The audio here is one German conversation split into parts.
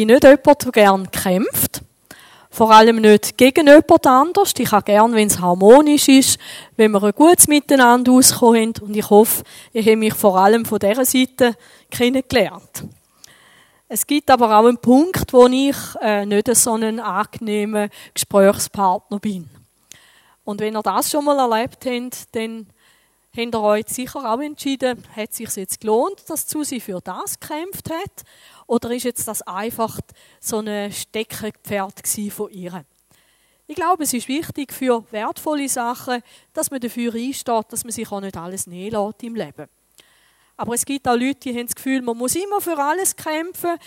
bin nicht jemand, der gerne kämpft. Vor allem nicht gegen jemand anders. Ich habe gern, wenn es harmonisch ist, wenn wir ein gutes Miteinander auskommen. Und ich hoffe, ich habe mich vor allem von dieser Seite kennengelernt. Es gibt aber auch einen Punkt, wo ich äh, nicht so ein angenehmer Gesprächspartner bin. Und wenn ihr das schon mal erlebt habt, dann habt ihr euch sicher auch entschieden, hat es sich jetzt gelohnt, dass Susi für das gekämpft hat? Oder ist jetzt das einfach so ein Steckenpferd von ihr? Ich glaube, es ist wichtig für wertvolle Sachen, dass man dafür einsteht, dass man sich auch nicht alles nehmen lässt im Leben. Aber es gibt auch Leute, die haben das Gefühl, man muss immer für alles kämpfen.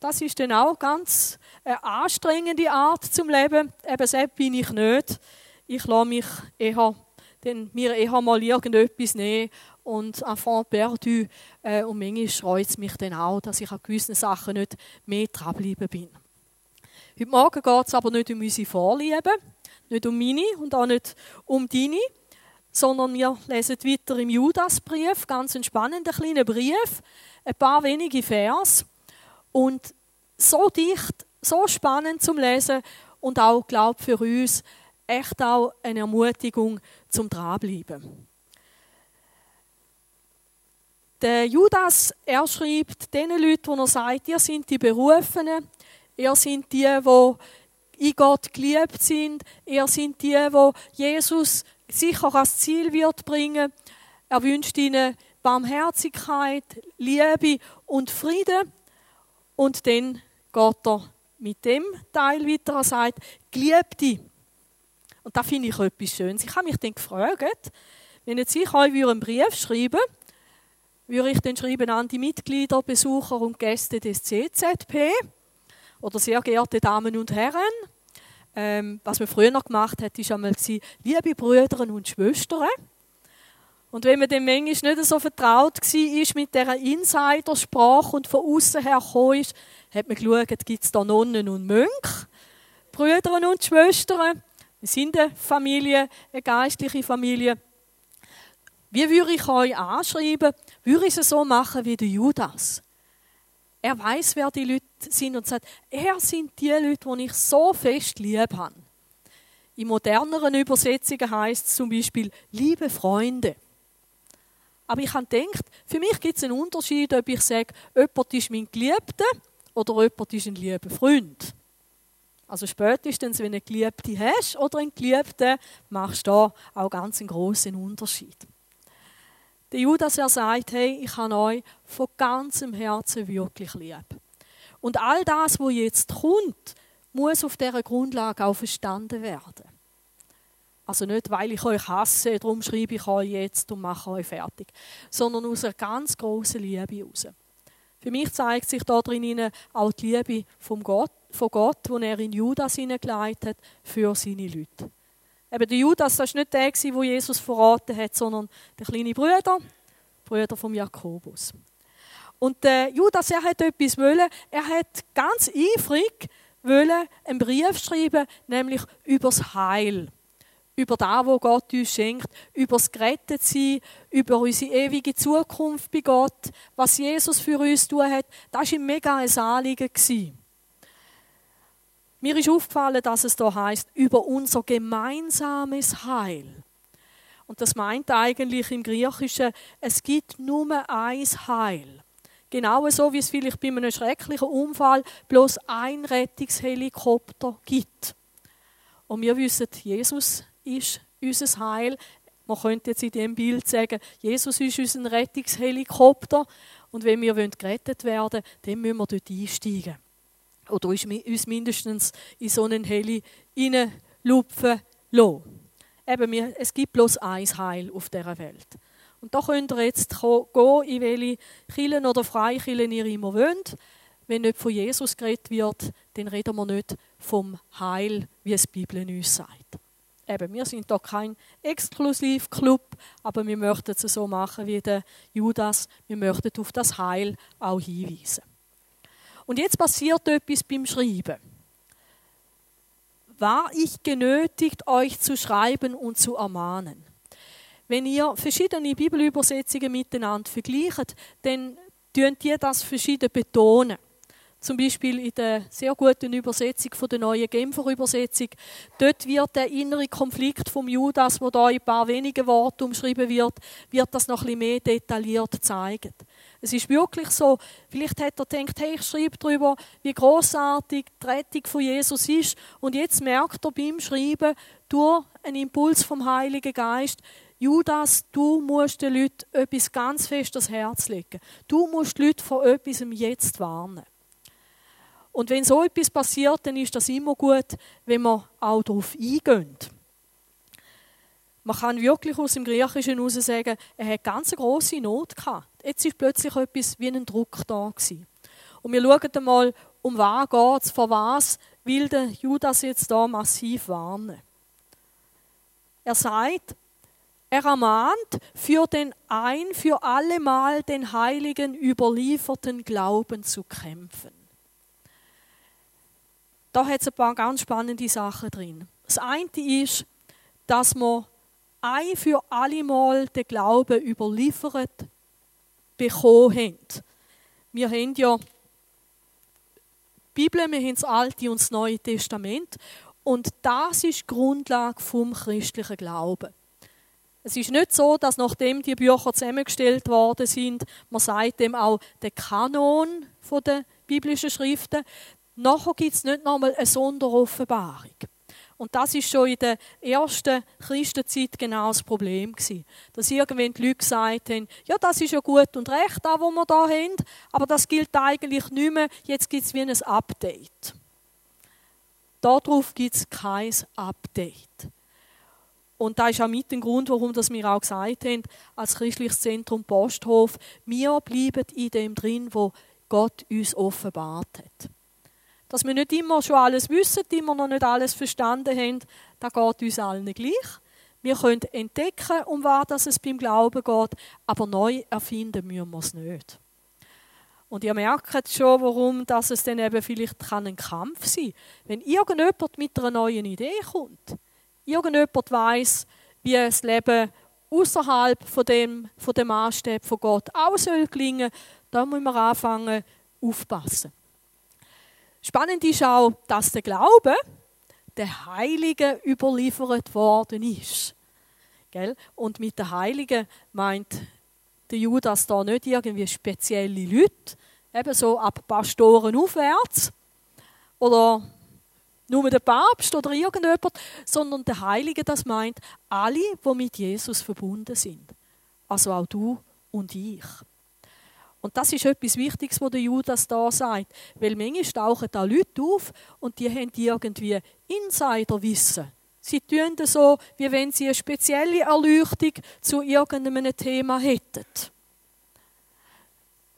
Das ist dann auch ganz eine anstrengende Art zum Leben. Eben selbst bin ich nicht. Ich lasse mich eher, denn mir eher mal irgendetwas nehmen und enfant perdu. Äh, und manchmal freut es mich dann auch, dass ich an gewissen Sachen nicht mehr dranbleiben bin. Heute Morgen geht es aber nicht um unsere Vorlieben, nicht um meine und auch nicht um deine, sondern wir lesen weiter im Judasbrief, ganz ein spannender kleiner Brief, ein paar wenige Vers und so dicht, so spannend zum Lesen und auch, glaube für uns echt auch eine Ermutigung zum Dranbleiben. Der Judas, er schreibt den Leuten, wo er sagt, ihr sind die Berufenen, ihr sind die, wo in Gott geliebt sind, ihr sind die, wo Jesus sicher als Ziel wird bringen. Er wünscht ihnen Barmherzigkeit, Liebe und Frieden. Und dann geht er mit dem Teil weiter und sagt, Geliebte. Und da finde ich etwas Schönes. Ich habe mich dann gefragt, wenn jetzt ich euch einen Brief schreiben würde, würde ich dann schreiben an die Mitglieder, Besucher und Gäste des CZP oder sehr geehrte Damen und Herren. Ähm, was man früher noch gemacht hat, ist einmal liebe Brüder und Schwestern. Und wenn man dem manchmal nicht so vertraut war mit dieser Insidersprache und von außen her ist, hat man geschaut, gibt es da Nonnen und Mönche, Brüder und Schwestern. Wir sind eine Familie, eine geistliche Familie. Wie würde ich euch anschreiben? Würde ich es so machen wie der Judas? Er weiß, wer die Leute sind und sagt, er sind die Leute, die ich so fest lieb habe. In moderneren Übersetzungen heißt es zum Beispiel, liebe Freunde. Aber ich habe gedacht, für mich gibt es einen Unterschied, ob ich sage, jemand ist mein Geliebter oder jemand ist ein lieber Freund. Also spätestens, wenn du eine Geliebte hast oder einen Geliebten, machst du da auch ganz einen großen Unterschied. Der Judas, er sagt, hey, ich habe euch von ganzem Herzen wirklich lieb. Und all das, was jetzt kommt, muss auf dieser Grundlage auch verstanden werden. Also nicht, weil ich euch hasse, darum schreibe ich euch jetzt und mache euch fertig, sondern aus einer ganz großen Liebe heraus. Für mich zeigt sich da drin auch die Liebe von Gott, von Gott, die er in Judas hineingeleitet hat, für seine Leute. Eben der Judas, das war nicht der, der Jesus verraten hat, sondern der kleine Bruder, Bruder von Jakobus. Und der Judas, er hat etwas wollen, er hat ganz eifrig wollen einen Brief schreiben, nämlich übers Heil. Über das, was Gott uns schenkt, über das Gerettetsein, über unsere ewige Zukunft bei Gott, was Jesus für uns tun hat. Das war ihm mega ein Anliegen. Mir ist aufgefallen, dass es da heißt über unser gemeinsames Heil. Und das meint eigentlich im Griechischen, es gibt nur ein Heil. Genau so, wie es vielleicht bei einem schrecklichen Unfall bloß ein Rettungshelikopter gibt. Und wir wissen, Jesus ist unser Heil. Man könnte jetzt in dem Bild sagen, Jesus ist unser Rettungshelikopter. Und wenn wir gerettet werden wollen, dann müssen wir dort einsteigen oder uns mindestens in so einen Heli hineinlupfen lassen. Eben, es gibt bloß ein Heil auf dieser Welt. Und da könnt ihr jetzt gehen, in welche Kirchen oder Freikirchen ihr immer wollt. Wenn nicht von Jesus geredet wird, dann reden wir nicht vom Heil, wie es die Bibel uns sagt. Eben, wir sind da kein Exklusivclub, aber wir möchten es so machen wie der Judas. Wir möchten auf das Heil auch hinweisen. Und jetzt passiert etwas beim Schreiben. War ich genötigt, euch zu schreiben und zu ermahnen? Wenn ihr verschiedene Bibelübersetzungen miteinander vergleicht, dann tun die das verschieden betonen. Zum Beispiel in der sehr guten Übersetzung von der neuen Genfer Übersetzung, dort wird der innere Konflikt vom Judas, wo da in ein paar wenigen Worten umschrieben wird, wird das noch ein bisschen mehr detailliert zeigen. Es ist wirklich so, vielleicht hat er gedacht, hey, ich schreibe darüber, wie großartig die Rettung von Jesus ist. Und jetzt merkt er beim Schreiben durch einen Impuls vom Heiligen Geist, Judas, du musst den Leuten etwas ganz fest ans Herz legen. Du musst die Leute vor etwas jetzt warnen. Und wenn so etwas passiert, dann ist das immer gut, wenn man auch darauf eingeht. Man kann wirklich aus dem Griechischen heraus sagen, er hat ganz grosse Not gehabt. Jetzt ist plötzlich etwas wie ein Druck da gewesen. Und wir schauen einmal, um was geht es, vor was will der Judas jetzt da massiv warnen. Er sagt, er ermahnt, für den ein für allemal den Heiligen überlieferten Glauben zu kämpfen da hat es ein paar ganz spannende Sachen drin. Das eine ist, dass wir ein für alle Mal den Glauben überliefert bekommen haben. Wir haben ja die Bibel, wir haben das Alte und das Neue Testament und das ist die Grundlage vom christlichen Glauben. Es ist nicht so, dass nachdem die Bücher zusammengestellt worden sind, man sagt dem auch der Kanon der biblischen Schriften, Nachher gibt es nicht nochmal eine Sonderoffenbarung. Und das ist schon in der ersten Christenzeit genau das Problem gewesen. Dass irgendwann die Leute gesagt haben, ja, das ist ja gut und recht, da, wo wir da haben, aber das gilt eigentlich nicht mehr, jetzt gibt es wie ein Update. Darauf gibt es kein Update. Und da ist auch mit dem Grund, warum wir auch gesagt haben, als christliches Zentrum Posthof, wir bleiben in dem drin, wo Gott uns offenbart hat. Dass wir nicht immer schon alles wissen, immer noch nicht alles verstanden haben, das geht uns allen gleich. Wir können entdecken, um was es beim Glauben geht, aber neu erfinden müssen wir es nicht. Und ihr merkt schon, warum dass es dann eben vielleicht ein Kampf sein kann. Wenn irgendjemand mit einer neuen Idee kommt, irgendjemand weiß, wie das Leben außerhalb von dem, von dem Maßstab von Gott auch soll gelingen, dann muss man anfangen, aufpassen. Spannend ist auch, dass der Glaube der Heiligen überliefert worden ist. Gell? Und mit der Heiligen meint der Judas da nicht irgendwie spezielle Leute, eben so ab Pastoren aufwärts oder nur der Papst oder irgendjemand, sondern der Heilige, das meint alle, die mit Jesus verbunden sind. Also auch du und ich. Und das ist etwas Wichtiges, was der Judas da sagt. Weil manchmal tauchen da Leute auf und die haben irgendwie Insiderwissen. Sie tun das so, wie wenn sie eine spezielle Erleuchtung zu irgendeinem Thema hätten.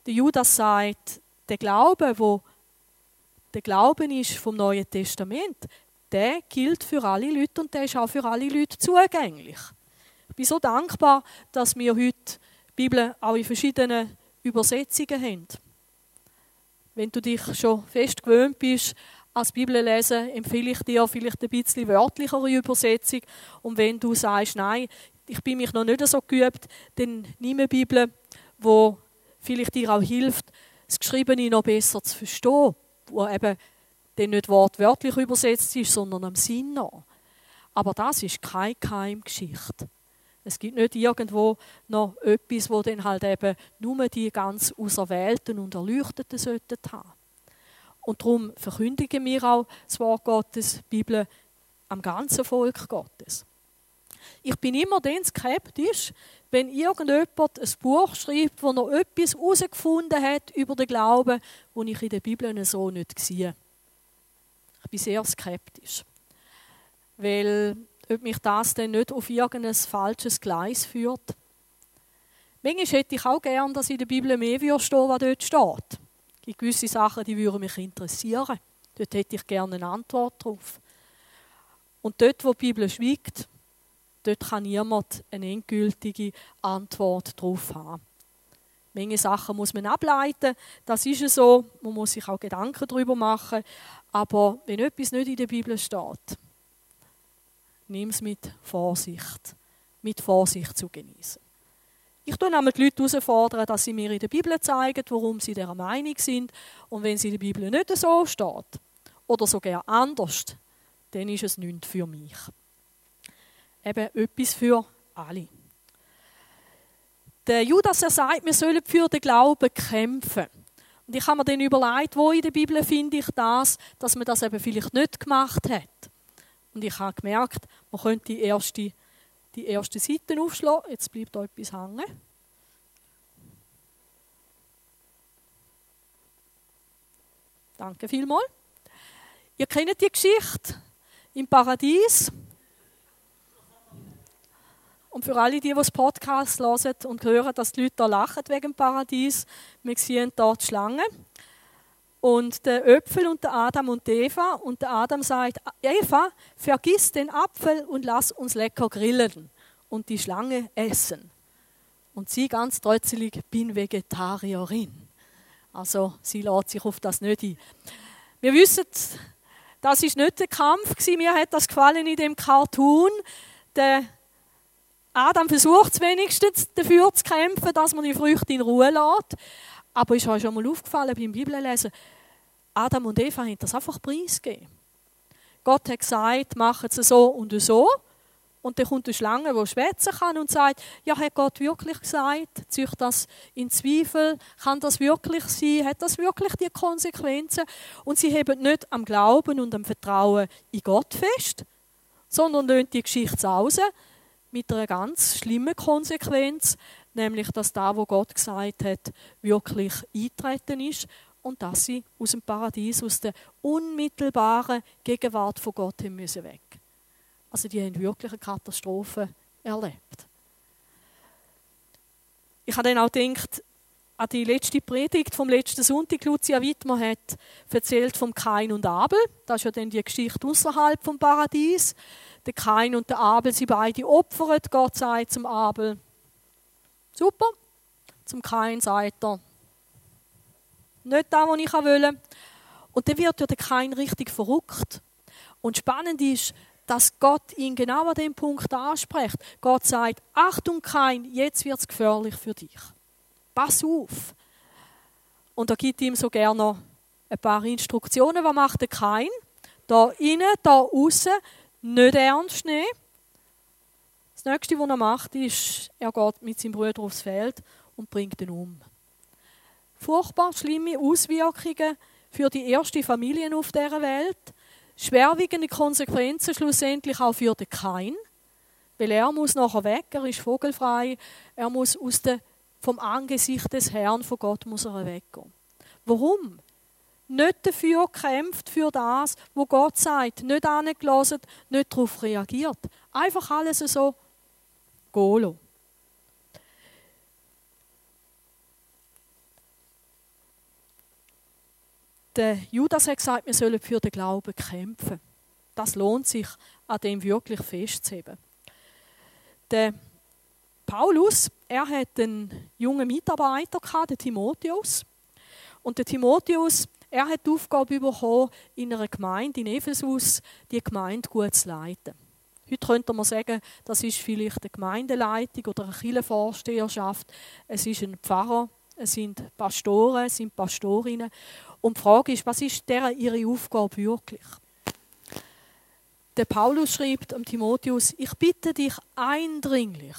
Der Judas sagt, der Glaube, wo der Glauben ist vom Neuen Testament, der gilt für alle Leute und der ist auch für alle Leute zugänglich. Ich bin so dankbar, dass wir heute die Bibel auch in verschiedenen Übersetzungen haben. Wenn du dich schon fest gewöhnt bist, als Bibel lesen, empfehle ich dir vielleicht ein bisschen wörtlichere Übersetzung. Und wenn du sagst, nein, ich bin mich noch nicht so geübt, dann nimm eine Bibel, wo vielleicht dir auch hilft, das Geschriebene noch besser zu verstehen, wo eben dann nicht wortwörtlich übersetzt ist, sondern am Sinn nach. Aber das ist keine Keimgeschichte. Es gibt nicht irgendwo noch etwas, wo dann halt eben nur die ganz Auserwählten und Erleuchteten sollten haben. Und darum verkündigen wir auch das Wort Gottes, die Bibel, am ganzen Volk Gottes. Ich bin immer dann skeptisch, wenn irgendjemand ein Buch schreibt, wo noch etwas herausgefunden hat über den Glauben, wo ich in der Bibel so nicht sehe. Ich bin sehr skeptisch. Weil ob mich das dann nicht auf irgendein falsches Gleis führt. Manchmal hätte ich auch gern, dass in der Bibel mehr stehen, was dort steht. Es gibt gewisse Sachen, die würden mich interessieren. Dort hätte ich gerne eine Antwort drauf. Und dort, wo die Bibel schweigt, dort kann niemand eine endgültige Antwort drauf haben. Menge Sachen muss man ableiten, das ist so, man muss sich auch Gedanken darüber machen, aber wenn etwas nicht in der Bibel steht, nimm es mit Vorsicht, mit Vorsicht zu genießen. Ich tue nämlich die Leute herausfordern, dass sie mir in der Bibel zeigen, warum sie dieser Meinung sind. Und wenn sie in der Bibel nicht so steht, oder sogar anders, dann ist es nichts für mich. Eben etwas für alle. Der Judas er sagt, wir sollen für den Glauben kämpfen. Und ich habe mir dann überlegt, wo in der Bibel finde ich das, dass man das eben vielleicht nicht gemacht hat. Und ich habe gemerkt, man könnte die erste, die erste Seite aufschlagen. Jetzt bleibt da etwas hängen. Danke vielmals. Ihr kennt die Geschichte im Paradies. Und für alle, die, die Podcast hören und hören, dass die Leute da lachen wegen dem Paradies, wir sehen dort die Schlange. Und der Äpfel und der Adam und Eva. Und der Adam sagt, Eva, vergiss den Apfel und lass uns lecker grillen und die Schlange essen. Und sie ganz trotzelig, bin Vegetarierin. Also sie lädt sich auf das nicht ein. Wir wissen, das ist nicht der Kampf gewesen. Mir hat das gefallen in dem Cartoon. Der Adam versucht wenigstens dafür zu kämpfen, dass man die Früchte in Ruhe lässt. Aber ist euch schon mal aufgefallen beim Bibellesen, Adam und Eva haben das einfach preisgegeben. Gott hat gesagt, macht es so und so. Und dann kommt eine Schlange, die schwätzen kann und sagt, ja, hat Gott wirklich gesagt? Zieht das in Zweifel? Kann das wirklich sein? Hat das wirklich die Konsequenzen? Und sie heben nicht am Glauben und am Vertrauen in Gott fest, sondern lassen die Geschichte raus mit einer ganz schlimmen Konsequenz, nämlich dass da, wo Gott gesagt hat, wirklich eintreten ist und dass sie aus dem Paradies, aus der unmittelbaren Gegenwart von Gott haben müssen weg. Also die haben wirklich eine Katastrophe erlebt. Ich habe dann auch gedacht, an die letzte Predigt vom letzten Sonntag, Lucia Wittmer hat erzählt vom Kain und Abel. Das ist ja dann die Geschichte außerhalb vom Paradies. Der Kain und der Abel, sie beide opfern. Gott sagt zum Abel, super. Zum Kain sagt er, nicht das, was ich will. Und dann wird ja der Kain richtig verrückt. Und spannend ist, dass Gott ihn genau an dem Punkt anspricht. Gott sagt, Achtung Kain, jetzt wird es gefährlich für dich. Pass auf. Und er gibt ihm so gerne ein paar Instruktionen. Was macht der Kain? Da innen, da außen nicht ernst nehmen. Das nächste, was er macht, ist, er geht mit seinem Bruder aufs Feld und bringt ihn um. Furchtbar schlimme Auswirkungen für die erste Familie auf dieser Welt. Schwerwiegende Konsequenzen schlussendlich auch für den Kain, weil er muss nachher weg, er ist vogelfrei, er muss aus der, vom Angesicht des Herrn von Gott muss er weggehen. Warum? nicht dafür kämpft, für das, wo Gott sagt, nicht angelassen, nicht darauf reagiert. Einfach alles so golo. Der Judas hat gesagt, wir sollen für den Glauben kämpfen. Das lohnt sich, an dem wirklich festzuheben. Der Paulus, er hat einen jungen Mitarbeiter gehabt, den Timotheus. Und der Timotheus, er hat die Aufgabe bekommen, in einer Gemeinde in Ephesus die Gemeinde gut zu leiten. Heute könnte man sagen, das ist vielleicht eine Gemeindeleitung oder eine Kirchenvorsteherschaft. Es ist ein Pfarrer, es sind Pastoren, es sind Pastorinnen. Und die Frage ist, was ist deren ihre Aufgabe wirklich? Der Paulus schreibt am Timotheus, ich bitte dich eindringlich,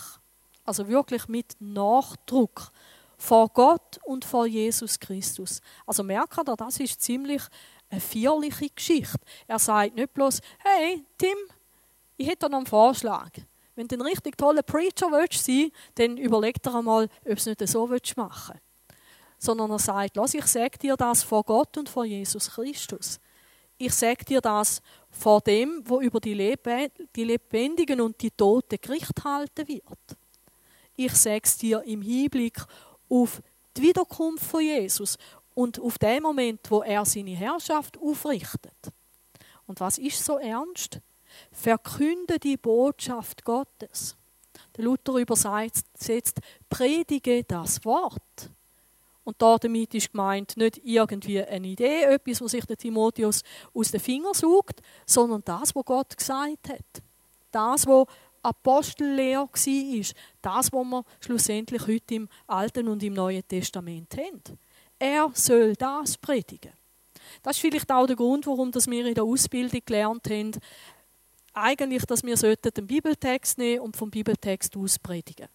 also wirklich mit Nachdruck, vor Gott und vor Jesus Christus. Also merkt ihr, das ist ziemlich eine feierliche Geschichte. Er sagt nicht bloß, hey Tim, ich hätte noch einen Vorschlag. Wenn du ein richtig toller Preacher willst sein, dann überleg dir einmal, ob du es nicht so willst machen Sondern er sagt, lass, ich sage dir das vor Gott und vor Jesus Christus. Ich sage dir das vor dem, wo über die, Lebendigen und die Toten Gericht halten wird. Ich sage es dir im Hinblick auf die Wiederkunft von Jesus und auf den Moment, wo er seine Herrschaft aufrichtet. Und was ist so ernst? Verkünde die Botschaft Gottes. Der Luther übersetzt, predige das Wort. Und damit ist gemeint nicht irgendwie eine Idee, etwas, was sich der Timotheus aus den Fingern sucht, sondern das, was Gott gesagt hat. Das, was Apostellehre war. Das, was wir schlussendlich heute im Alten und im Neuen Testament haben. Er soll das predigen. Das ist vielleicht auch der Grund, warum wir in der Ausbildung gelernt haben, eigentlich, dass wir den Bibeltext nehmen und vom Bibeltext aus predigen.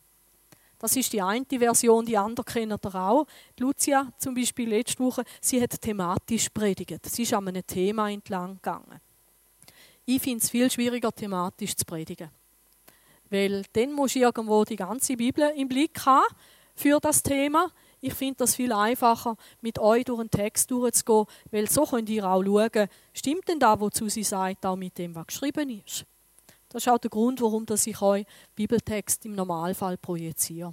Das ist die eine Version, die andere kennen ihr auch. Lucia zum Beispiel letzte Woche, sie hat thematisch predigt. Sie ist an einem Thema entlang gegangen. Ich finde es viel schwieriger, thematisch zu predigen. Weil dann musst du irgendwo die ganze Bibel im Blick haben für das Thema. Ich finde das viel einfacher, mit euch durch den Text durchzugehen, weil so könnt ihr auch schauen, stimmt denn da, wozu sie sagt, auch mit dem, was geschrieben ist. Das ist auch der Grund, warum ich euch Bibeltext im Normalfall projiziere.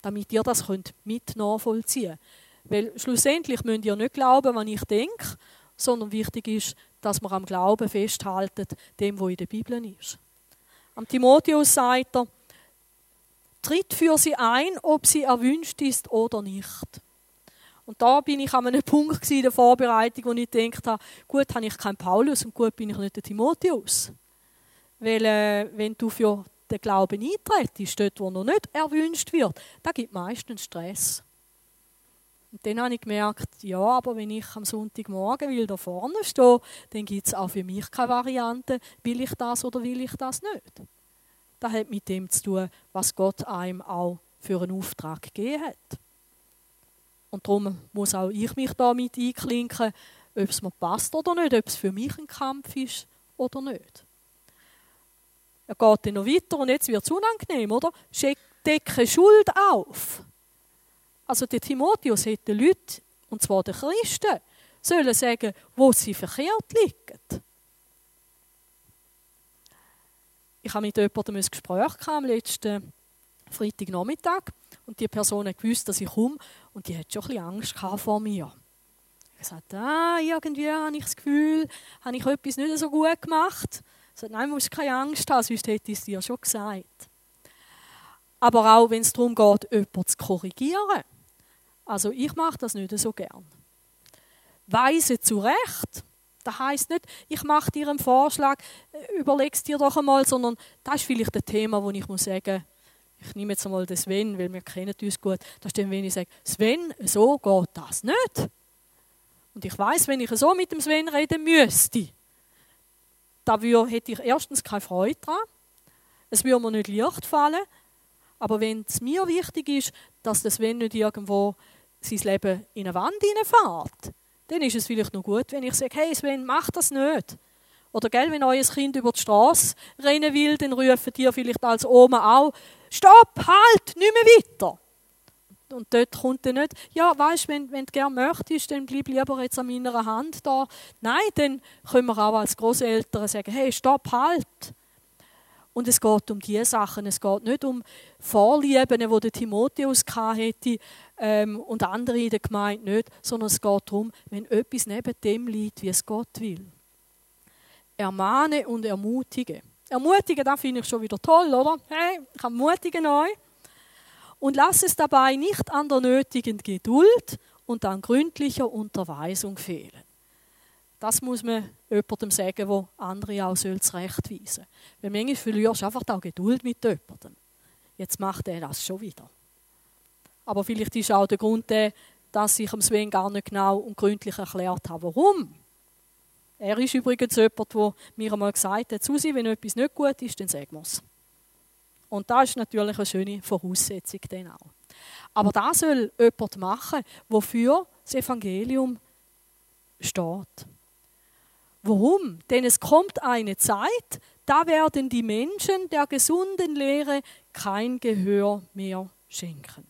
Damit ihr das könnt mit nachvollziehen könnt. Weil schlussendlich müsst ihr nicht glauben, was ich denke, sondern wichtig ist, dass man am Glauben festhaltet, dem, wo in der Bibel ist. Am Timotheus sagt er, tritt für sie ein, ob sie erwünscht ist oder nicht. Und da bin ich an einem Punkt in der Vorbereitung, wo ich gedacht habe, gut, habe ich keinen Paulus und gut bin ich nicht der Timotheus. Weil äh, wenn du für den Glauben eintrittst, dort, wo noch nicht erwünscht wird, da gibt meistens Stress. Und dann habe ich gemerkt, ja, aber wenn ich am Sonntagmorgen will da vorne stehe, dann gibt es auch für mich keine Variante, will ich das oder will ich das nicht. Das hat mit dem zu tun, was Gott einem auch für einen Auftrag gegeben hat. Und darum muss auch ich mich da mit einklinken, ob es mir passt oder nicht, ob es für mich ein Kampf ist oder nicht. Er geht dann noch weiter und jetzt wird es unangenehm, oder? Decke Schuld auf. Also der Timotheus hätte Leute, und zwar die Christen, sollen sagen, wo sie verkehrt liegen. Ich habe mit jemandem ein Gespräch am letzten Freitagnachmittag und die Person gewusst, dass ich komme und die hat schon ein bisschen Angst vor mir. Ich sagte, ah, irgendwie habe ich das Gefühl, habe ich etwas nicht so gut gemacht. Ich sagte, nein, du musst keine Angst haben, sonst hätte ich es dir schon gesagt. Aber auch wenn es darum geht, jemanden zu korrigieren. Also ich mache das nicht so gern. Weise zu Recht. Das heisst nicht, ich mache dir einen Vorschlag, überleg es dir doch einmal, sondern das ist vielleicht ein Thema, wo ich muss sagen, ich nehme jetzt einmal den Sven, weil wir kennen uns gut. Das ist dann, wenn ich sage, Sven, so geht das nicht. Und ich weiß, wenn ich so mit dem Sven reden müsste, da hätte ich erstens keine Freude daran. Es würde mir nicht leicht fallen. Aber wenn es mir wichtig ist, dass das Sven nicht irgendwo sein Leben in eine Wand hineinfährt, dann ist es vielleicht noch gut, wenn ich sage, hey Sven, mach das nicht. Oder gell, wenn euer Kind über die Straße rennen will, dann rufen ihr vielleicht als Oma auch, stopp, halt, nicht mehr weiter. Und dort kommt dann nicht, ja, weißt wenn, wenn du gerne möchtest, dann bleib lieber jetzt an meiner Hand da. Nein, dann können wir auch als Großeltern sagen, hey, stopp, halt. Und es geht um diese Sachen. Es geht nicht um Vorlieben, die der Timotheus hatte ähm, und andere in der Gemeinde nicht, sondern es geht darum, wenn etwas neben dem liegt, wie es Gott will. Ermahne und ermutige. Ermutigen, das finde ich schon wieder toll, oder? Hey, ich ermutige euch. Und lass es dabei nicht an der nötigen Geduld und an gründlicher Unterweisung fehlen. Das muss man jemandem sagen, wo andere auch zurechtweisen soll. Weil manchmal verlierst du einfach auch Geduld mit jemandem. Jetzt macht er das schon wieder. Aber vielleicht ist auch der Grund der, dass ich dem Sven gar nicht genau und gründlich erklärt habe, warum. Er ist übrigens jemand, der mir einmal gesagt hat, Susi, wenn etwas nicht gut ist, dann sagen wir es. Und das ist natürlich eine schöne Voraussetzung dann auch. Aber das soll jemand machen, wofür das Evangelium steht. Warum? Denn es kommt eine Zeit, da werden die Menschen der gesunden Lehre kein Gehör mehr schenken.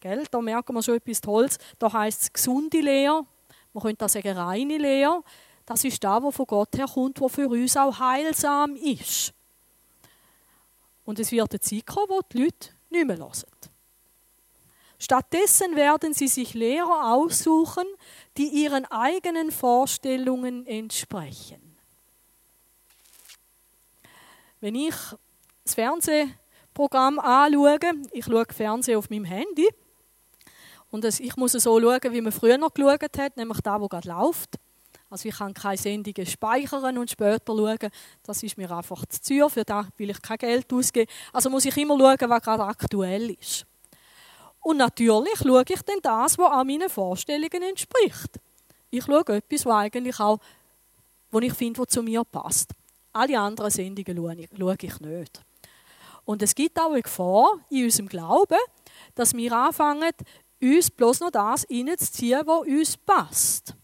Gell? Da merken wir schon etwas Tolles. Da heißt es gesunde Lehre. Man könnte auch sagen reine Lehre. Das ist da, wo von Gott herkommt, wo für uns auch heilsam ist. Und es wird eine Zeit kommen, wo die Leute nicht mehr hören. Stattdessen werden sie sich Lehrer aussuchen, die ihren eigenen Vorstellungen entsprechen. Wenn ich das Fernsehprogramm anschaue, ich schaue Fernsehen auf meinem Handy, und ich muss so schauen, wie man früher noch geschaut hat, nämlich da, wo gerade läuft. Also ich kann keine Sendungen speichern und später schauen. Das ist mir einfach zu teuer, für das will ich kein Geld ausgeben. Also muss ich immer schauen, was gerade aktuell ist. Und natürlich schaue ich dann das, was an meinen Vorstellungen entspricht. Ich schaue etwas, was eigentlich auch, was ich finde, was zu mir passt. Alle anderen Sendungen schaue ich nicht. Und es gibt auch eine Gefahr in unserem Glauben, dass wir anfangen, uns bloß noch das reinzuziehen, was uns passt.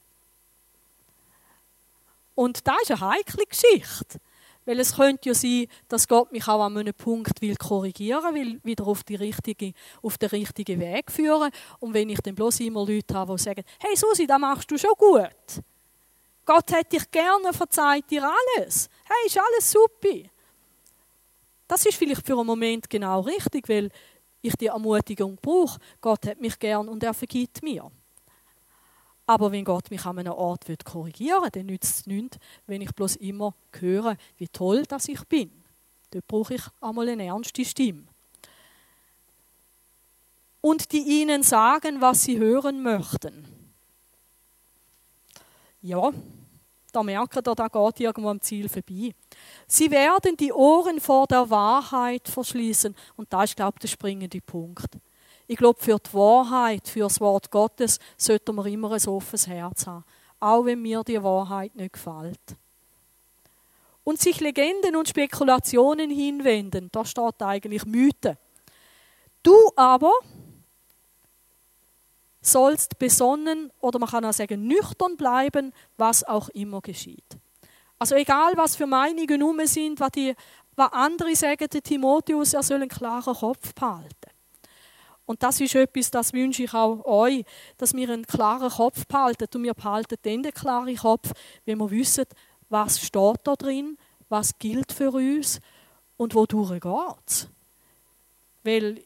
Und das ist eine heikle Geschichte. Weil es könnte ja sein, dass Gott mich auch an einem Punkt will korrigieren will, wieder auf, die richtige, auf den richtigen Weg führen. Und wenn ich dann bloß immer Leute habe, die sagen, hey Susi, das machst du schon gut. Gott hätte dich gerne, verzeiht dir alles. Hey, ist alles super. Das ist vielleicht für einen Moment genau richtig, weil ich die Ermutigung brauche. Gott hat mich gern und er vergibt mir. Aber wenn Gott mich an einem Ort korrigieren will, dann nützt es nichts, wenn ich bloß immer höre, wie toll dass ich bin. Dort brauche ich einmal eine ernste Stimme. Und die ihnen sagen, was sie hören möchten. Ja, da merken ihr, da geht irgendwo am Ziel vorbei. Sie werden die Ohren vor der Wahrheit verschließen. Und da ist, glaube ich, der springende Punkt. Ich glaube, für die Wahrheit, für das Wort Gottes, sollten wir immer ein offenes Herz haben. Auch wenn mir die Wahrheit nicht gefällt. Und sich Legenden und Spekulationen hinwenden, da steht eigentlich Mythen. Du aber sollst besonnen oder man kann auch sagen nüchtern bleiben, was auch immer geschieht. Also egal, was für Meinungen um sind, was, die, was andere sagen, der Timotheus, er soll einen klaren Kopf behalten. Und das ist etwas, das wünsche ich auch euch, dass wir einen klaren Kopf behalten. Und wir behalten dann den klaren Kopf, wenn wir wissen, was steht da drin, was gilt für uns und geht es. Weil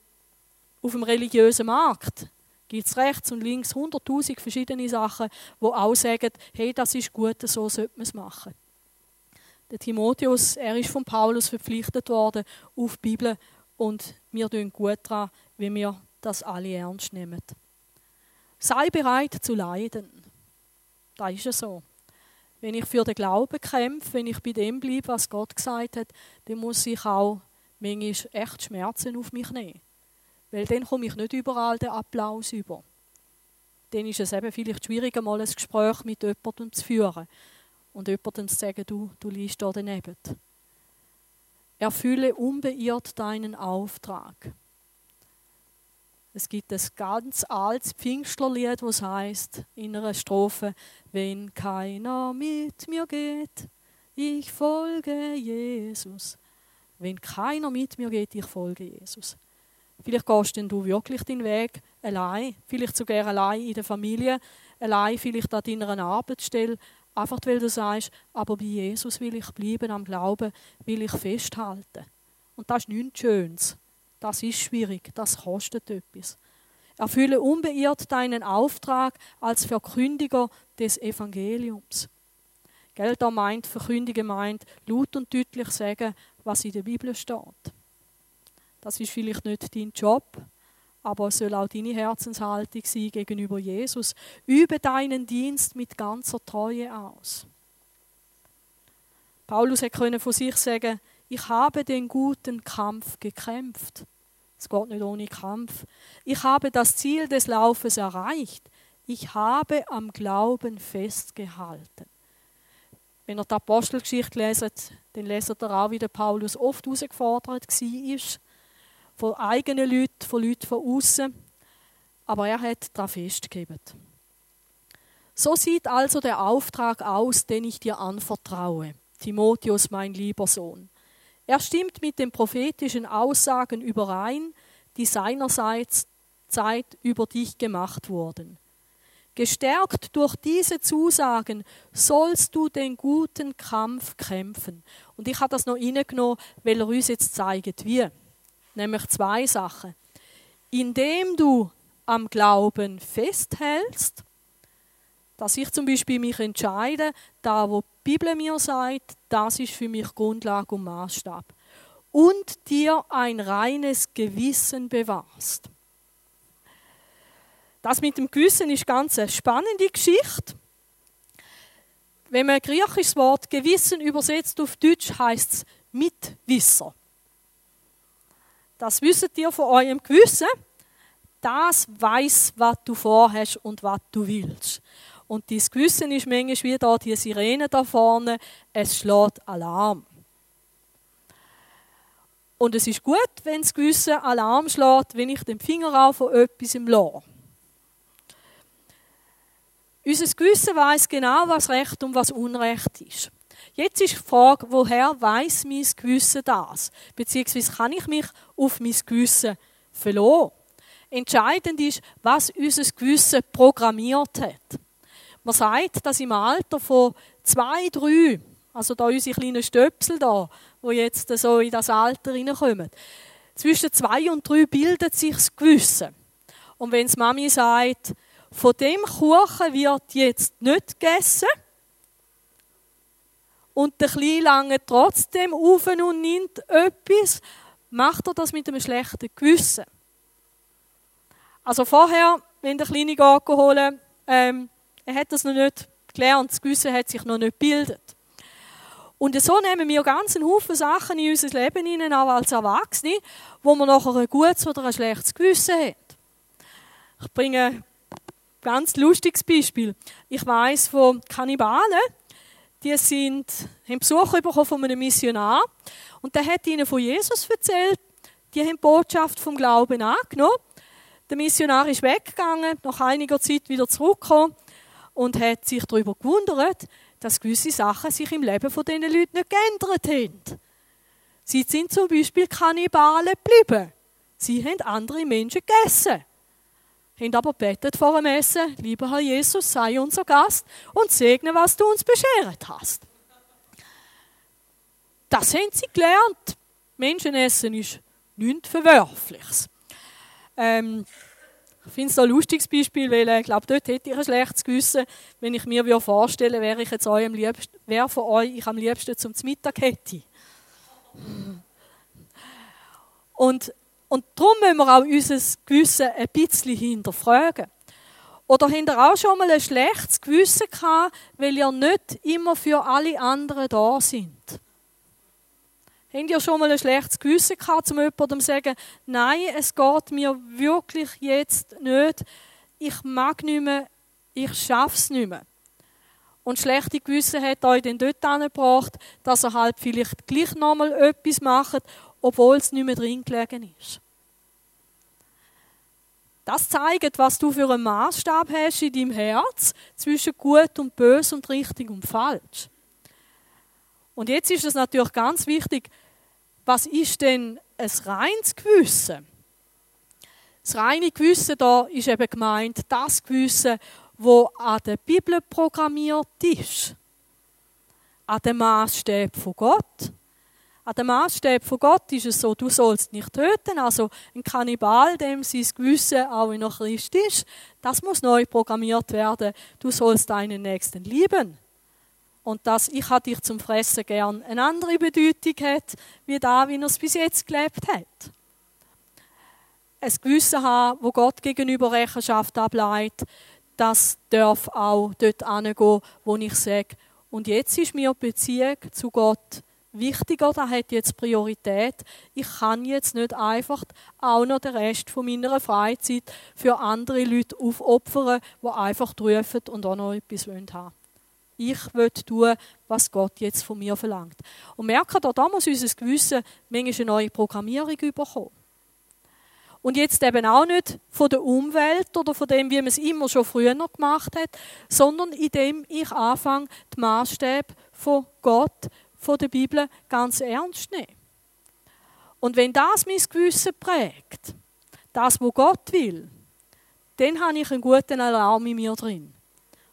auf dem religiösen Markt gibt es rechts und links hunderttausend verschiedene Sachen, wo auch sagen, hey, das ist gut, so sollte man es machen. Der Timotheus, er ist von Paulus verpflichtet worden auf die Bibel und wir tun gut daran, wie wir das alle ernst nehmen. Sei bereit zu leiden. Da ist es so. Wenn ich für den Glauben kämpfe, wenn ich bei dem bleibe, was Gott gesagt hat, dann muss ich auch manchmal echt Schmerzen auf mich nehmen. Weil dann komme ich nicht überall den Applaus über. Dann ist es eben vielleicht schwieriger, mal ein Gespräch mit jemandem zu führen und jemandem zu sagen, du, du liest da daneben. Erfülle unbeirrt deinen Auftrag. Es gibt ein ganz altes Pfingstlerlied, das heißt in einer Strophe: Wenn keiner mit mir geht, ich folge Jesus. Wenn keiner mit mir geht, ich folge Jesus. Vielleicht gehst du wirklich den Weg allein, vielleicht sogar allein in der Familie, allein vielleicht an deiner Arbeitsstelle, einfach weil du sagst, aber bei Jesus will ich bleiben, am Glauben will ich festhalten. Und das ist nichts Schönes. Das ist schwierig, das kostet etwas. Erfülle unbeirrt deinen Auftrag als Verkündiger des Evangeliums. Gell, da meint, verkündigen meint, laut und deutlich sagen, was in der Bibel steht. Das ist vielleicht nicht dein Job, aber es soll auch deine Herzenshaltung sein gegenüber Jesus. Übe deinen Dienst mit ganzer Treue aus. Paulus hätte von sich sagen, ich habe den guten Kampf gekämpft. Es geht nicht ohne Kampf. Ich habe das Ziel des Laufes erreicht. Ich habe am Glauben festgehalten. Wenn ihr die Apostelgeschichte leset, dann leset ihr auch, wie der Paulus oft herausgefordert war. Von eigenen Leuten, von Leuten von außen. Aber er hat daran festgegeben. So sieht also der Auftrag aus, den ich dir anvertraue. Timotheus, mein lieber Sohn. Er stimmt mit den prophetischen Aussagen überein, die seinerseits Zeit über dich gemacht wurden. Gestärkt durch diese Zusagen sollst du den guten Kampf kämpfen. Und ich habe das noch reingenommen, weil er uns jetzt zeigt, wie. Nämlich zwei Sachen. Indem du am Glauben festhältst, dass ich zum Beispiel mich entscheide, da wo die Bibel mir sagt, das ist für mich Grundlage und Maßstab. Und dir ein reines Gewissen bewahrst. Das mit dem Gewissen ist ganz eine spannende Geschichte. wenn man ein griechisches Wort Gewissen übersetzt auf Deutsch, heißt es Mitwisser. Das wisst ihr von eurem Gewissen. Das weiß, was du vorhast und was du willst. Und dieses Gewissen ist manchmal wie da die Sirene da vorne. Es schlägt Alarm. Und es ist gut, wenn das Gewissen Alarm schlägt, wenn ich den Finger auf von etwas im lasse. Unser Gewissen weiß genau, was Recht und was Unrecht ist. Jetzt ist die Frage, woher weiß mein Gewissen das? Beziehungsweise kann ich mich auf mein Gewissen verlassen? Entscheidend ist, was unser Gewissen programmiert hat. Man sagt, dass im Alter von zwei, drei, also da unsere kleinen Stöpsel da, wo jetzt so in das Alter hineinkommen, zwischen zwei und drei bildet sich das Gewissen. Und wenn Mami sagt, von dem Kuchen wird jetzt nicht gegessen. Und der Kleine lange trotzdem auf und nimmt etwas, macht er das mit einem schlechten Gewissen. Also vorher, wenn der Kleine holen, ähm, er hat das noch nicht gelernt, das Gewissen hat sich noch nicht gebildet. Und so nehmen wir ganz einen Haufen Sachen in unser Leben hinein, auch als Erwachsene, wo man nachher ein gutes oder ein schlechtes Gewissen hat. Ich bringe ganz lustiges Beispiel. Ich weiß von Kannibalen, die sind, haben Besuch bekommen von einem Missionar und der hat ihnen von Jesus erzählt. Die haben die Botschaft vom Glauben angenommen. Der Missionar ist weggegangen, nach einiger Zeit wieder zurückgekommen und hat sich darüber gewundert, dass gewisse Sachen sich im Leben von diesen Leuten nicht geändert haben. Sie sind zum Beispiel Kannibalen geblieben. Sie haben andere Menschen gegessen haben aber betet vor dem Essen, lieber Herr Jesus, sei unser Gast und segne, was du uns beschert hast. Das haben sie gelernt. Menschenessen ist nichts Verwerfliches. Ähm, ich finde es ein lustiges Beispiel, weil ich glaube, dort hätte ich ein schlechtes Gewissen, wenn ich mir vorstellen wer ich jetzt euch am wer von euch ich am liebsten zum Mittag hätte. Und und darum müssen wir auch unser Gewissen ein bisschen hinterfragen. Oder habt ihr auch schon mal ein schlechtes Gewissen gehabt, weil ihr nicht immer für alle anderen da sind? Habt ihr schon mal ein schlechtes Gewissen gehabt, um jemandem zu sagen, nein, es geht mir wirklich jetzt nicht, ich mag nicht mehr, ich schaffe es nicht mehr. Und schlechte Gewissen hat euch dann dort angebracht, dass er halt vielleicht gleich nochmal etwas macht obwohl es nicht mehr drin gelegen ist. Das zeigt, was du für einen Maßstab hast in deinem Herz zwischen gut und böse und richtig und falsch. Und jetzt ist es natürlich ganz wichtig, was ist denn ein reines Gewissen? Das reine Gewissen da ist eben gemeint, das Gewissen, wo an der Bibel programmiert ist, an den Maßstab von Gott. An dem Maßstab von Gott ist es so, du sollst nicht töten. Also ein Kannibal, dem sein Gewissen auch in Christ ist, das muss neu programmiert werden. Du sollst deinen Nächsten lieben. Und dass ich hat dich zum Fressen gern eine andere Bedeutung hat, wie da, wie er es bis jetzt gelebt hat. Ein Gewissen haben, wo Gott gegenüber Rechenschaft ableitet, das darf auch dort angehen, wo ich sage, und jetzt ist mir Beziehung zu Gott wichtiger, das hat jetzt Priorität. Ich kann jetzt nicht einfach auch noch den Rest von meiner Freizeit für andere Leute aufopfern, die einfach rufen und auch noch etwas haben. Ich will tun, was Gott jetzt von mir verlangt. Und merken, da muss unser Gewissen manchmal eine neue Programmierung bekommen. Und jetzt eben auch nicht von der Umwelt oder von dem, wie man es immer schon früher noch gemacht hat, sondern indem ich anfange, die Maßstäbe von Gott von der Bibel ganz ernst nehmen. Und wenn das mein Gewissen prägt, das, wo Gott will, dann habe ich einen guten Alarm in mir drin.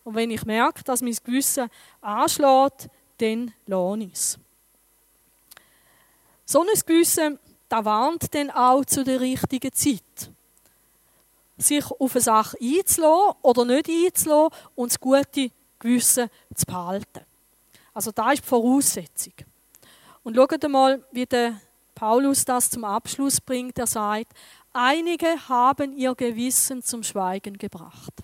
Und wenn ich merke, dass mein Gewissen anschlägt, dann lohne ich es. So ein Gewissen, da warnt dann auch zu der richtigen Zeit. Sich auf eine Sache einzulassen oder nicht einzulassen und das gute Gewissen zu behalten. Also da ist die Voraussetzung. Und schaut mal, wie der Paulus das zum Abschluss bringt. Er sagt, einige haben ihr Gewissen zum Schweigen gebracht.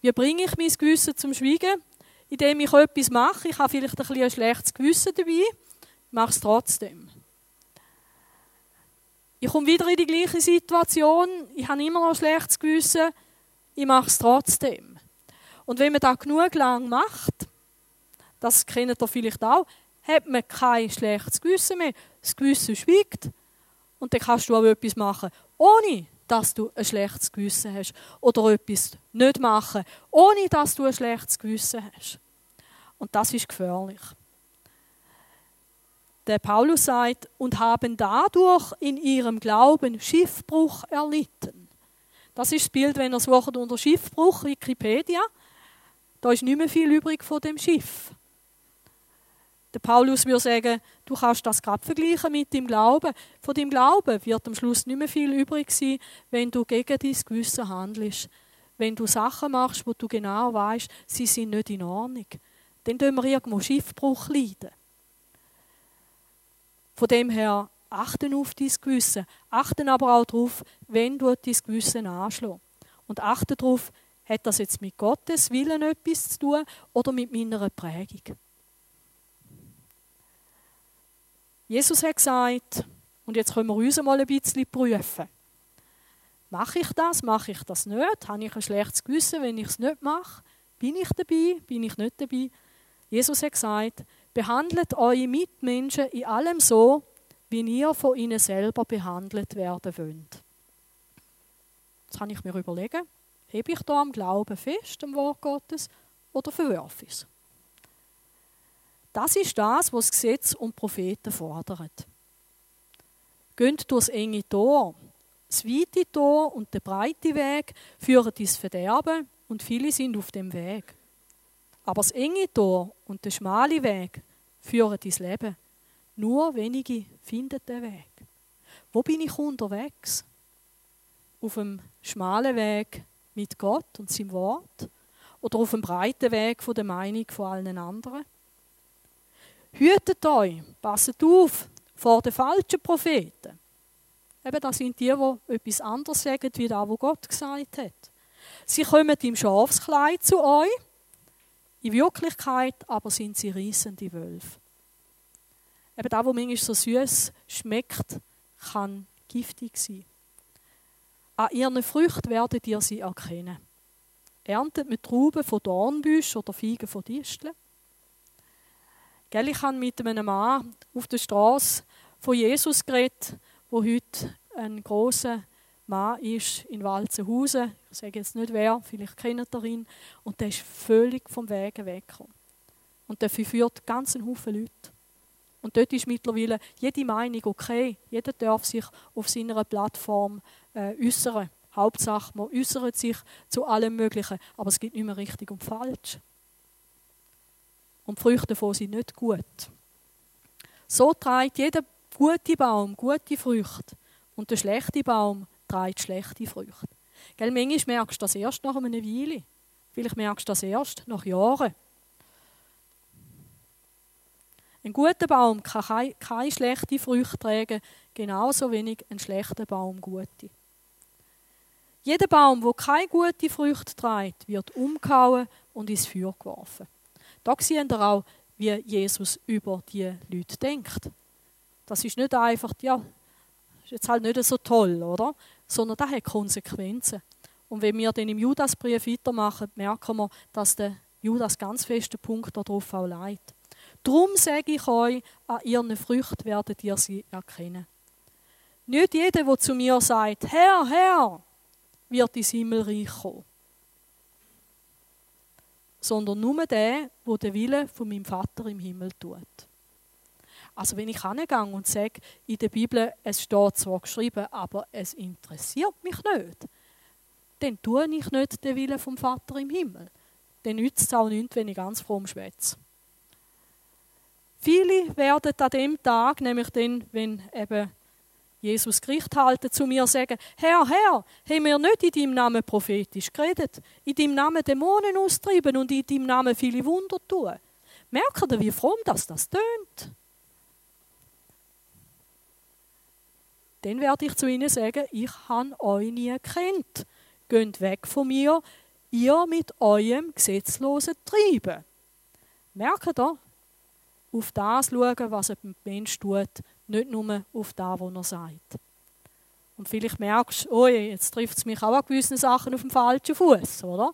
Wie bringe ich mein Gewissen zum Schweigen? indem ich etwas mache. Ich habe vielleicht ein, ein schlechtes Gewissen dabei, ich mache es trotzdem. Ich komme wieder in die gleiche Situation, ich habe immer noch ein schlechtes Gewissen, ich mache es trotzdem. Und wenn man das genug lang macht, das kennt ihr vielleicht auch, hat man kein schlechtes Gewissen mehr. Das Gewissen schweigt. Und dann kannst du auch etwas machen, ohne dass du ein schlechtes Gewissen hast. Oder etwas nicht machen, ohne dass du ein schlechtes Gewissen hast. Und das ist gefährlich. Der Paulus sagt, und haben dadurch in ihrem Glauben Schiffbruch erlitten. Das ist das Bild, wenn ihr sucht unter Schiffbruch, Wikipedia. Da ist nicht mehr viel übrig von dem Schiff. Der Paulus würde sagen, du kannst das gerade vergleichen mit dem Glauben. Von dem Glauben wird am Schluss nicht mehr viel übrig sein, wenn du gegen dein Gewissen handelst. Wenn du Sachen machst, wo du genau weißt, sie sind nicht in Ordnung. Dann tun wir irgendwo Schiffbruch leiden. Von dem her achten auf dein Gewissen. Achten aber auch darauf, wenn du dein Gewissen anschlägst. Und achte darauf, hat das jetzt mit Gottes Willen etwas zu tun oder mit meiner Prägung. Jesus hat gesagt, und jetzt können wir uns mal ein bisschen prüfen. Mache ich das? Mache ich das nicht? Habe ich ein schlechtes Gewissen, wenn ich es nicht mache? Bin ich dabei? Bin ich nicht dabei? Jesus hat gesagt, behandelt eure Mitmenschen in allem so, wie ihr von ihnen selber behandelt werden wollt. Jetzt kann ich mir überlegen, hebe ich da am Glauben fest, am Wort Gottes, oder verwerfe ich es? Das ist das, was das Gesetz und Propheten fordern. Geht durch das enge Tor. Das weite Tor und der breite Weg führen ins Verderben und viele sind auf dem Weg. Aber das enge Tor und der schmale Weg führen ins Leben. Nur wenige finden den Weg. Wo bin ich unterwegs? Auf dem schmalen Weg mit Gott und seinem Wort? Oder auf dem breiten Weg von der Meinung von allen anderen? Hütet euch, passet auf vor den falschen Propheten. Eben, das sind die, die etwas anderes sagen, wie das, was Gott gesagt hat. Sie kommen im Schafskleid zu euch, in Wirklichkeit aber sind sie reissende Wölfe. Eben das, was manchmal so süß schmeckt, kann giftig sein. An ihren Früchten werdet ihr sie erkennen. Erntet mit Trauben von Dornbüschen oder Feigen von Disteln. Gell, ich habe mit einem Mann auf der Straße von Jesus geredet, wo heute ein großer Mann ist in Walzenhausen. Ich sage jetzt nicht wer, vielleicht kennt ihr ihn. Und der ist völlig vom Weg weggekommen. Und der verführt ganz einen Haufen Leute. Und dort ist mittlerweile jede Meinung okay. Jeder darf sich auf seiner Plattform äh, äußern. Hauptsache, man äußert sich zu allem Möglichen. Aber es gibt nicht mehr richtig und falsch und die Früchte davon sind nicht gut. So trägt jeder gute Baum gute Früchte und der schlechte Baum trägt schlechte Früchte. Gell, manchmal merkst du das erst nach einer Weile. Vielleicht merkst du das erst nach Jahren. Ein guter Baum kann keine, keine schlechte Früchte tragen, genauso wenig ein schlechter Baum gute. Jeder Baum, wo keine gute Früchte trägt, wird umgehauen und ins Feuer geworfen. Da sehen wir auch, wie Jesus über die Leute denkt. Das ist nicht einfach, ja, ist jetzt halt nicht so toll, oder? Sondern das hat Konsequenzen. Und wenn wir dann im Judasbrief weitermachen, merken wir, dass der Judas ganz festen Punkt darauf auch leidet. Darum sage ich euch, an ihren Früchten werdet ihr sie erkennen. Nicht jeder, der zu mir sagt, Herr, Herr, wird ins Himmelreich kommen sondern nur der, wo der Wille von meinem Vater im Himmel tut. Also wenn ich hingehe und sage, in der Bibel, es steht zwar geschrieben, aber es interessiert mich nicht, dann tue ich nicht den Willen vom Vater im Himmel. Dann nützt es auch nichts, wenn ich ganz fromm schwätze. Viele werden an dem Tag, nämlich dann, wenn eben Jesus Gericht halten, zu mir sagen, Herr, Herr, haben wir nicht in deinem Namen prophetisch geredet, in deinem Namen Dämonen austreiben und in deinem Namen viele Wunder tun? Merkt ihr, wie fromm das, das tönt? Dann werde ich zu ihnen sagen, ich habe euch nie gekannt. Geht weg von mir, ihr mit eurem gesetzlosen Treiben. Merkt ihr? Auf das schauen, was ein Mensch tut, nicht nur auf das, was er sagt. Und vielleicht merkst du, oh, jetzt trifft es mich auch an gewissen Sachen auf dem falschen Fuß, oder?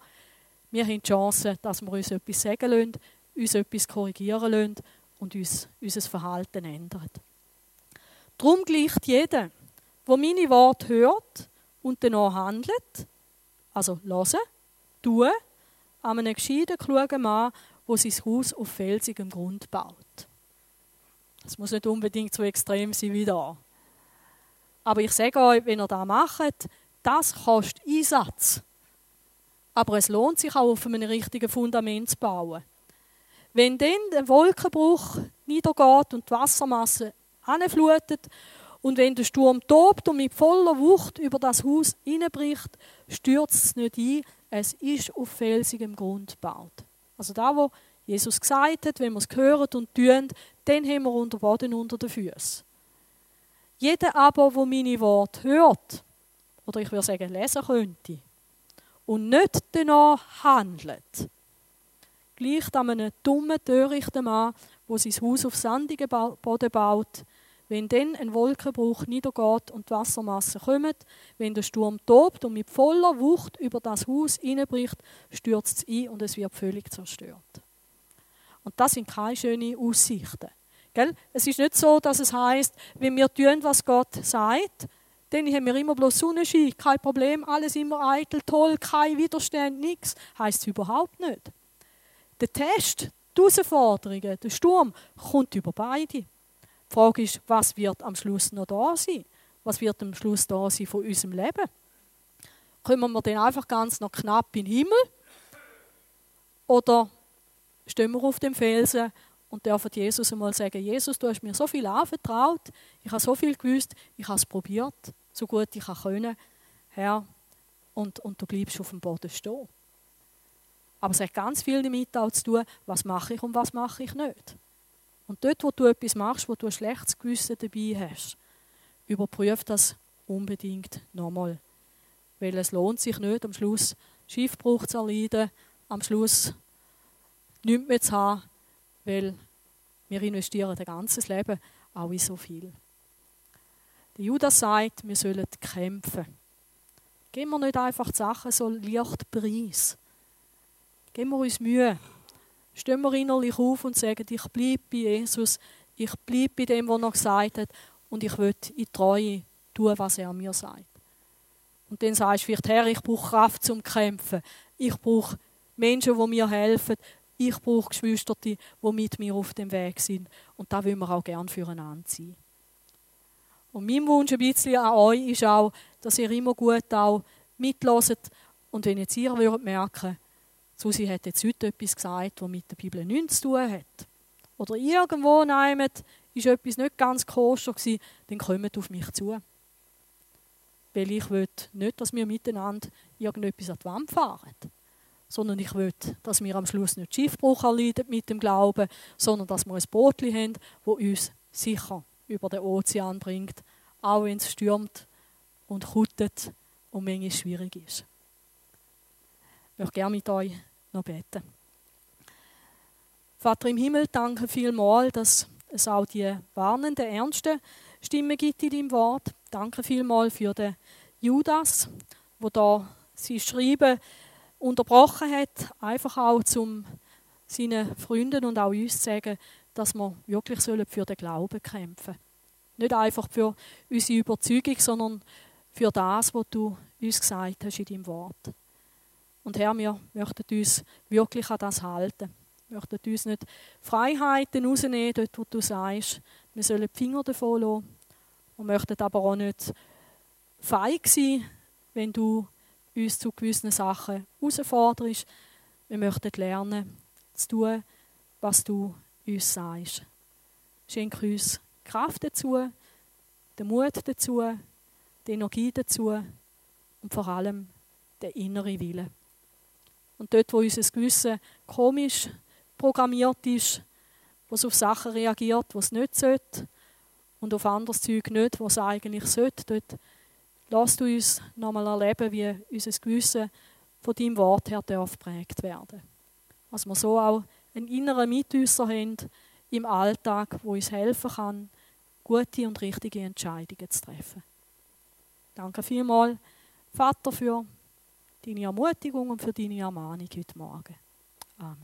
Wir haben die Chance, dass wir uns etwas sagen lassen, uns etwas korrigieren lassen und uns unser Verhalten ändern. Darum gleicht jeder, der meine Worte hört und danach handelt, also hören, tun, an einem gescheiten, klugen Mann, der sein Haus auf felsigem Grund baut. Das muss nicht unbedingt so extrem sein wie da. Aber ich sage euch, wenn ihr das macht, das kostet Einsatz. Aber es lohnt sich auch, auf einem richtigen Fundament zu bauen. Wenn dann der Wolkenbruch niedergeht und die Wassermasse anflutet und wenn der Sturm tobt und mit voller Wucht über das Haus hineinbricht, stürzt es nicht ein, es ist auf felsigem Grund gebaut. Also da, wo Jesus gesagt hat, wenn wir es hören und tun, dann haben wir unter Boden unter den Füßen. Jeder aber, der meine Worte hört, oder ich würde sagen, lesen könnte, und nicht danach handelt, gleicht einem dummen, törichten Mann, der sein Haus auf sandigen Boden baut, wenn dann ein Wolkenbruch niedergeht und die Wassermassen kommen, wenn der Sturm tobt und mit voller Wucht über das Haus hineinbricht, stürzt es ein und es wird völlig zerstört. Und das sind keine schönen Aussichten. Gell? Es ist nicht so, dass es heißt, wenn wir tun, was Gott sagt, dann haben wir immer bloß Sonnenschein, kein Problem, alles immer eitel, toll, kein Widerstand, nichts. Heißt es überhaupt nicht. Der Test, die Herausforderungen, der Sturm kommt über beide. Die Frage ist, was wird am Schluss noch da sein? Was wird am Schluss da sein von unserem Leben? Kommen wir dann einfach ganz noch knapp in den Himmel? Oder stehen wir auf dem Felsen und dürfen Jesus einmal sagen, Jesus, du hast mir so viel anvertraut, ich habe so viel gewusst, ich habe es probiert, so gut ich kann Herr, und, und du bleibst auf dem Boden stehen. Aber es hat ganz viel damit auch zu tun, was mache ich und was mache ich nicht. Und dort, wo du etwas machst, wo du ein schlechtes Gewissen dabei hast, überprüf das unbedingt nochmal. Weil es lohnt sich nicht, am Schluss Schiffbruch zu erleiden, am Schluss nichts mehr zu haben, weil wir investieren ein ganzes Leben auch in so viel. Der Judas sagt, wir sollen kämpfen. Geben wir nicht einfach die Sachen so leicht preis. Geben wir uns Mühe. Stehen wir innerlich auf und sagen, ich bleibe bei Jesus, ich bleibe bei dem, was er gesagt hat und ich will in Treue tun, was er mir sagt. Und dann sagst du vielleicht, Herr, ich brauche Kraft zum Kämpfen. Ich brauche Menschen, die mir helfen. Ich brauche Geschwister, die mit mir auf dem Weg sind. Und da wollen wir auch gerne füreinander sein. Und mein Wunsch ein bisschen an euch ist auch, dass ihr immer gut auch mitloset und wenn jetzt ihr würdet merken, Susi hat jetzt heute etwas gesagt, was mit der Bibel nichts zu tun hat, oder irgendwo neimet ist etwas nicht ganz koscher gewesen, dann kommt auf mich zu. Weil ich will nicht, dass wir miteinander irgendetwas an die Wand fahren sondern ich will, dass wir am Schluss nicht Schiffbruch erleiden mit dem Glauben, sondern dass wir ein Boot haben, das uns sicher über den Ozean bringt, auch wenn es stürmt und kuttet und manchmal schwierig ist. Ich möchte gerne mit euch noch beten. Vater im Himmel, danke vielmals, dass es auch die warnenden, ernsten Stimmen gibt in deinem Wort. Danke vielmals für den Judas, wo da sie schreiben, unterbrochen hat, einfach auch zum seinen Freunden und auch uns zu sagen, dass wir wirklich für den Glauben kämpfen sollen. Nicht einfach für unsere Überzeugung, sondern für das, was du uns gesagt hast in deinem Wort. Und Herr, wir möchten uns wirklich an das halten. Wir möchten uns nicht Freiheiten rausnehmen, dort wo du sagst, wir sollen die Finger davon lassen. Wir möchten aber auch nicht feig sein, wenn du uns zu gewissen Sachen herausforderst. Wir möchten lernen, zu tun, was du uns sagst. Schenk uns Kraft dazu, den Mut dazu, die Energie dazu und vor allem den inneren Willen. Und dort, wo unser Gewissen komisch programmiert ist, wo es auf Sachen reagiert, wo es nicht sollte, und auf anderes Zeug nicht, was es eigentlich sollte, dort Lass du uns nochmal erleben, wie unser Gewissen von deinem Wort her darf geprägt werden. Dass wir so auch einen inneren Mitüsser haben im Alltag, wo uns helfen kann, gute und richtige Entscheidungen zu treffen. Danke vielmals, Vater, für deine Ermutigung und für deine Ermahnung heute Morgen. Amen.